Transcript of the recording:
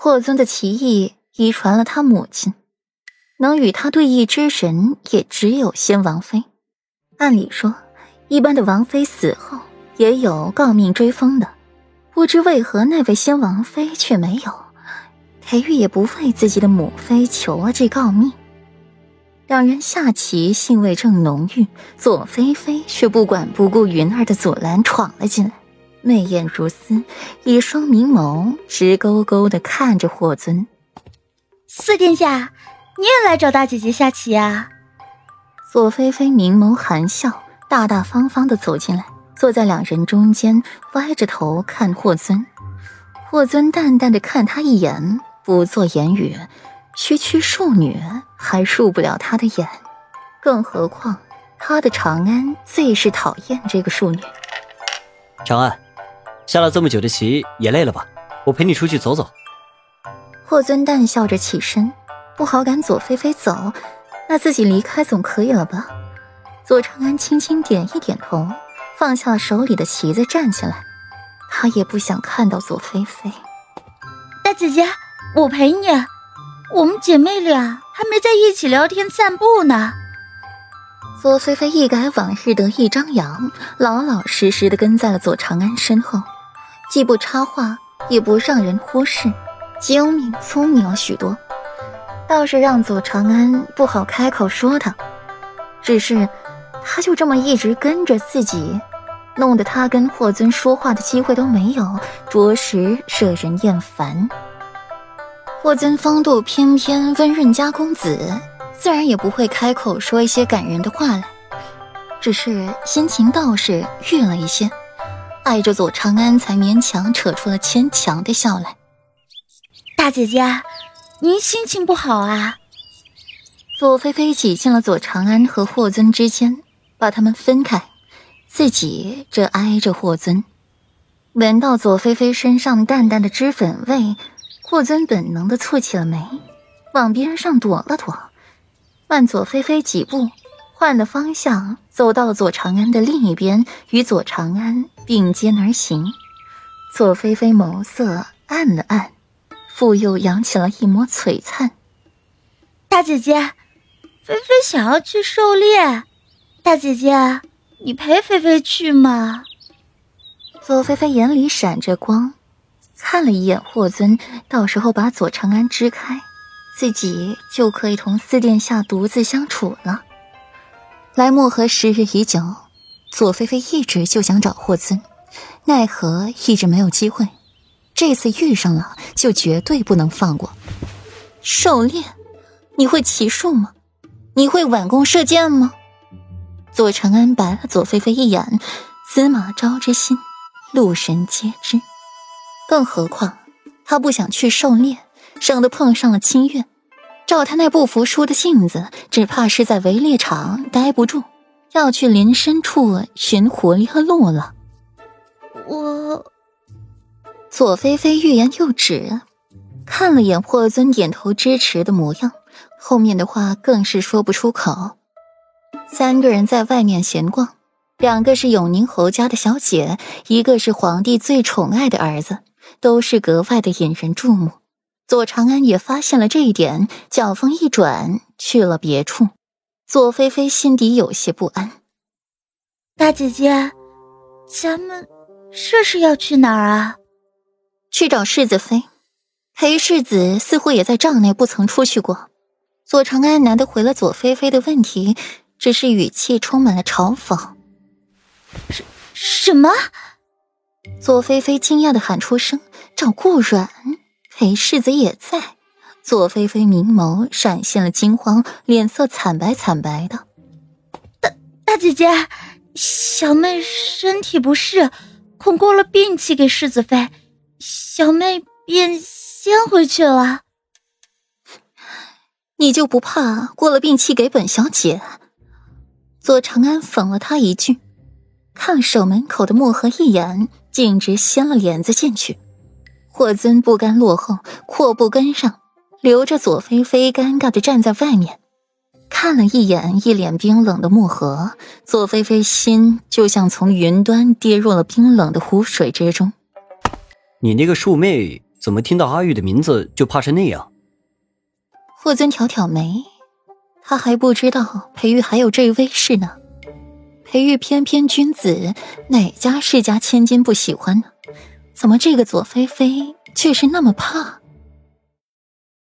霍尊的奇艺遗传了他母亲，能与他对弈之人也只有先王妃。按理说，一般的王妃死后也有诰命追封的，不知为何那位先王妃却没有。裴玉也不为自己的母妃求了这诰命。两人下棋兴味正浓郁，左菲菲却不管不顾云儿的阻拦，闯了进来，媚眼如丝，一双明眸直勾勾的看着霍尊。四殿下，你也来找大姐姐下棋啊？左菲菲明眸含笑，大大方方的走进来，坐在两人中间，歪着头看霍尊。霍尊淡淡的看他一眼，不做言语。区区庶女还入不了他的眼，更何况他的长安最是讨厌这个庶女。长安，下了这么久的棋也累了吧？我陪你出去走走。霍尊淡笑着起身，不好赶左菲菲走，那自己离开总可以了吧？左长安轻轻点一点头，放下了手里的棋子，站起来。他也不想看到左菲菲。大姐姐，我陪你。我们姐妹俩还没在一起聊天散步呢。左菲菲一改往日得意张扬，老老实实的跟在了左长安身后，既不插话，也不让人忽视，精明聪明了许多，倒是让左长安不好开口说他。只是，他就这么一直跟着自己，弄得他跟霍尊说话的机会都没有，着实惹人厌烦。霍尊风度翩翩、温润家公子，自然也不会开口说一些感人的话来，只是心情倒是郁了一些，碍着左长安，才勉强扯出了牵强的笑来。大姐姐，您心情不好啊？左菲菲挤进了左长安和霍尊之间，把他们分开，自己则挨着霍尊，闻到左菲菲身上淡淡的脂粉味。霍尊本能的蹙起了眉，往边上躲了躲，慢左菲菲几步，换了方向，走到了左长安的另一边，与左长安并肩而行。左菲菲眸色暗了暗，复又扬起了一抹璀璨。大姐姐，菲菲想要去狩猎，大姐姐，你陪菲菲去吗？左菲菲眼里闪着光。看了一眼霍尊，到时候把左长安支开，自己就可以同四殿下独自相处了。来漠河时日已久，左菲菲一直就想找霍尊，奈何一直没有机会。这次遇上了，就绝对不能放过。狩猎？你会骑术吗？你会挽弓射箭吗？左长安白了左菲菲一眼，司马昭之心，路人皆知。更何况，他不想去狩猎，省得碰上了清月。照他那不服输的性子，只怕是在围猎场待不住，要去林深处寻狐狸和鹿了。我，左菲菲欲言又止，看了眼霍尊点头支持的模样，后面的话更是说不出口。三个人在外面闲逛，两个是永宁侯家的小姐，一个是皇帝最宠爱的儿子。都是格外的引人注目，左长安也发现了这一点，脚风一转去了别处。左菲菲心底有些不安。大姐姐，咱们这是要去哪儿啊？去找世子妃。裴世子似乎也在帐内不曾出去过。左长安难得回了左菲菲的问题，只是语气充满了嘲讽。什什么？左菲菲惊讶的喊出声：“找顾软，裴世子也在。”左菲菲明眸闪现了惊慌，脸色惨白惨白的。大大姐姐，小妹身体不适，恐过了病气给世子妃，小妹便先回去了。你就不怕过了病气给本小姐？左长安讽了他一句，看守门口的墨荷一眼。径直掀了帘子进去，霍尊不甘落后，阔步跟上，留着左菲菲尴尬的站在外面，看了一眼一脸冰冷的墨荷，左菲菲心就像从云端跌入了冰冷的湖水之中。你那个庶妹怎么听到阿玉的名字就怕成那样？霍尊挑挑眉，他还不知道裴玉还有这威势呢。裴玉翩翩君子，哪家世家千金不喜欢呢？怎么这个左菲菲却是那么胖？